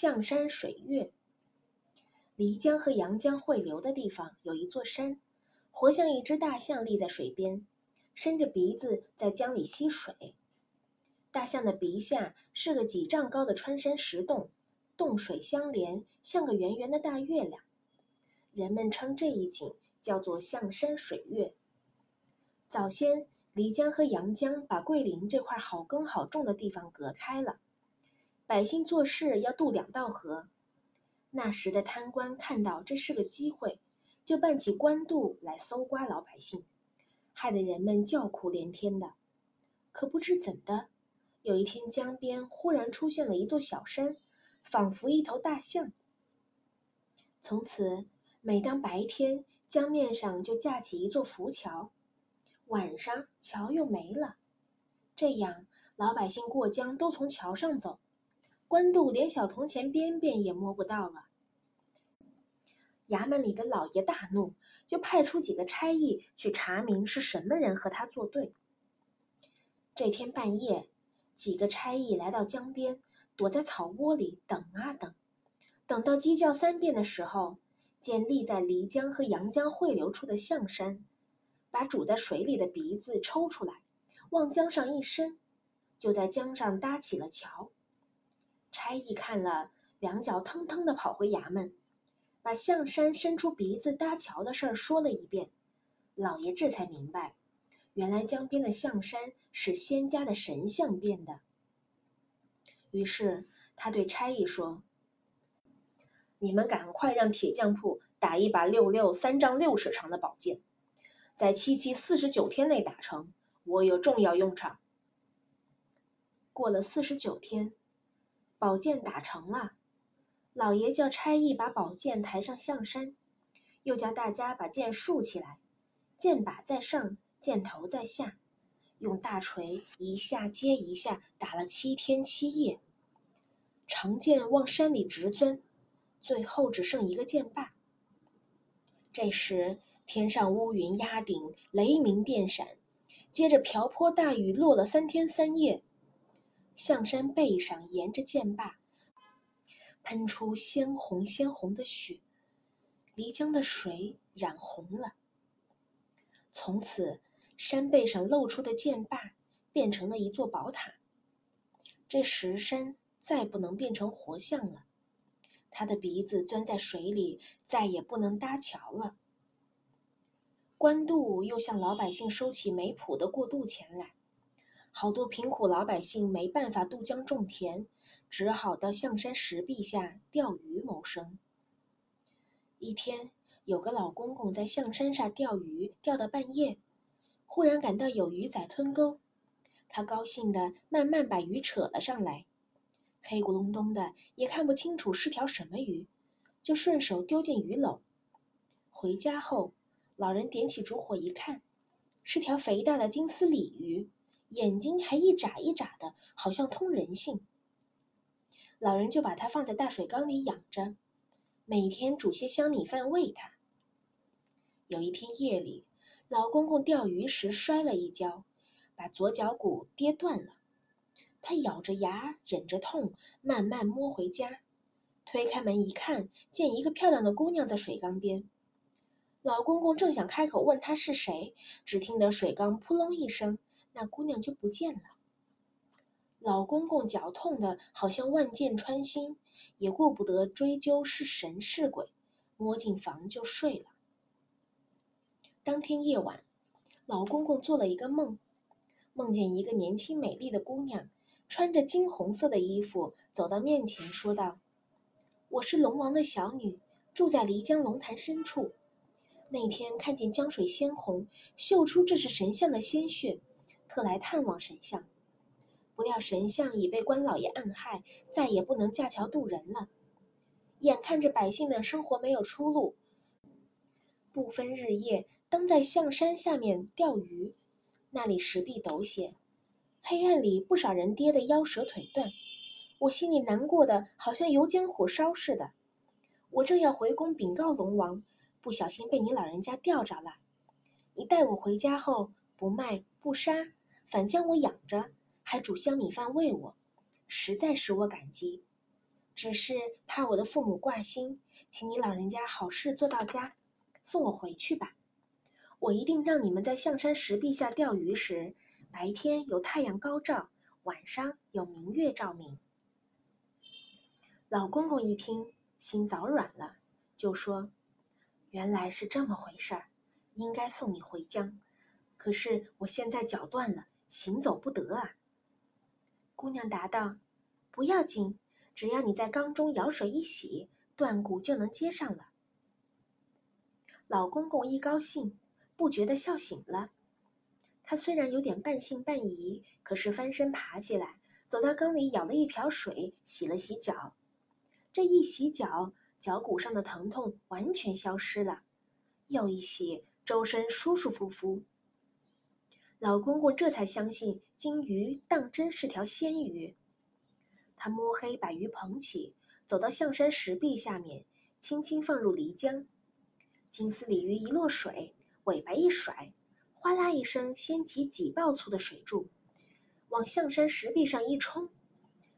象山水月。漓江和阳江汇流的地方有一座山，活像一只大象立在水边，伸着鼻子在江里吸水。大象的鼻下是个几丈高的穿山石洞，洞水相连，像个圆圆的大月亮。人们称这一景叫做象山水月。早先，漓江和阳江把桂林这块好耕好种的地方隔开了，百姓做事要渡两道河。那时的贪官看到这是个机会，就办起官渡来搜刮老百姓，害得人们叫苦连天的。可不知怎的，有一天江边忽然出现了一座小山，仿佛一头大象。从此，每当白天，江面上就架起一座浮桥，晚上桥又没了。这样，老百姓过江都从桥上走。官渡连小铜钱边边也摸不到了。衙门里的老爷大怒，就派出几个差役去查明是什么人和他作对。这天半夜，几个差役来到江边，躲在草窝里等啊等，等到鸡叫三遍的时候，见立在漓江和阳江汇流处的象山，把煮在水里的鼻子抽出来，往江上一伸，就在江上搭起了桥。差役看了，两脚腾腾的跑回衙门，把象山伸出鼻子搭桥的事儿说了一遍。老爷这才明白，原来江边的象山是仙家的神像变的。于是他对差役说：“你们赶快让铁匠铺打一把六六三丈六尺长的宝剑，在七七四十九天内打成，我有重要用场。”过了四十九天。宝剑打成了，老爷叫差役把宝剑抬上象山，又叫大家把剑竖起来，剑把在上，剑头在下，用大锤一下接一下打了七天七夜。长剑往山里直钻，最后只剩一个剑把。这时天上乌云压顶，雷鸣电闪，接着瓢泼大雨落了三天三夜。象山背上沿着剑坝，喷出鲜红鲜红的血，漓江的水染红了。从此，山背上露出的剑坝变成了一座宝塔。这石山再不能变成活像了，他的鼻子钻在水里，再也不能搭桥了。官渡又向老百姓收起没谱的过渡钱来。好多贫苦老百姓没办法渡江种田，只好到象山石壁下钓鱼谋生。一天，有个老公公在象山上钓鱼，钓到半夜，忽然感到有鱼仔吞钩，他高兴的慢慢把鱼扯了上来，黑咕隆咚的，也看不清楚是条什么鱼，就顺手丢进鱼篓。回家后，老人点起烛火一看，是条肥大的金丝鲤鱼。眼睛还一眨一眨的，好像通人性。老人就把它放在大水缸里养着，每天煮些香米饭喂它。有一天夜里，老公公钓鱼时摔了一跤，把左脚骨跌断了。他咬着牙，忍着痛，慢慢摸回家。推开门一看，见一个漂亮的姑娘在水缸边。老公公正想开口问她是谁，只听得水缸扑隆一声。那姑娘就不见了。老公公脚痛的好像万箭穿心，也顾不得追究是神是鬼，摸进房就睡了。当天夜晚，老公公做了一个梦，梦见一个年轻美丽的姑娘，穿着金红色的衣服走到面前，说道：“我是龙王的小女，住在漓江龙潭深处。那天看见江水鲜红，嗅出这是神像的鲜血。”特来探望神像，不料神像已被官老爷暗害，再也不能架桥渡人了。眼看着百姓的生活没有出路，不分日夜登在象山下面钓鱼，那里石壁陡险，黑暗里不少人跌得腰折腿断。我心里难过的好像油煎火烧似的。我正要回宫禀告龙王，不小心被你老人家钓着了。你带我回家后，不卖不杀。反将我养着，还煮香米饭喂我，实在使我感激。只是怕我的父母挂心，请你老人家好事做到家，送我回去吧。我一定让你们在象山石壁下钓鱼时，白天有太阳高照，晚上有明月照明。老公公一听，心早软了，就说：“原来是这么回事儿，应该送你回江。可是我现在脚断了，行走不得啊。”姑娘答道：“不要紧。”只要你在缸中舀水一洗，断骨就能接上了。老公公一高兴，不觉得笑醒了。他虽然有点半信半疑，可是翻身爬起来，走到缸里舀了一瓢水，洗了洗脚。这一洗脚，脚骨上的疼痛完全消失了。又一洗，周身舒舒服服。老公公这才相信金鱼当真是条鲜鱼。他摸黑把鱼捧起，走到象山石壁下面，轻轻放入漓江。金丝鲤鱼一落水，尾巴一甩，哗啦一声掀起几抱粗的水柱，往象山石壁上一冲，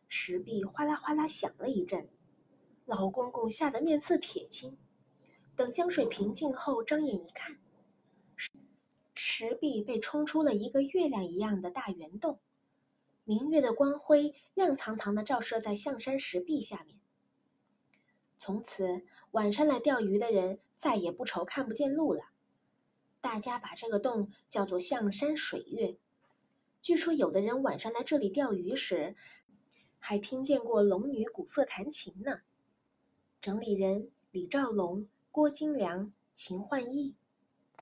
石壁哗啦哗啦响了一阵。老公公吓得面色铁青。等江水平静后，睁眼一看，石壁被冲出了一个月亮一样的大圆洞。明月的光辉亮堂堂的照射在象山石壁下面。从此，晚上来钓鱼的人再也不愁看不见路了。大家把这个洞叫做象山水月。据说，有的人晚上来这里钓鱼时，还听见过龙女鼓瑟弹琴呢。整理人：李兆龙、郭金良、秦焕义。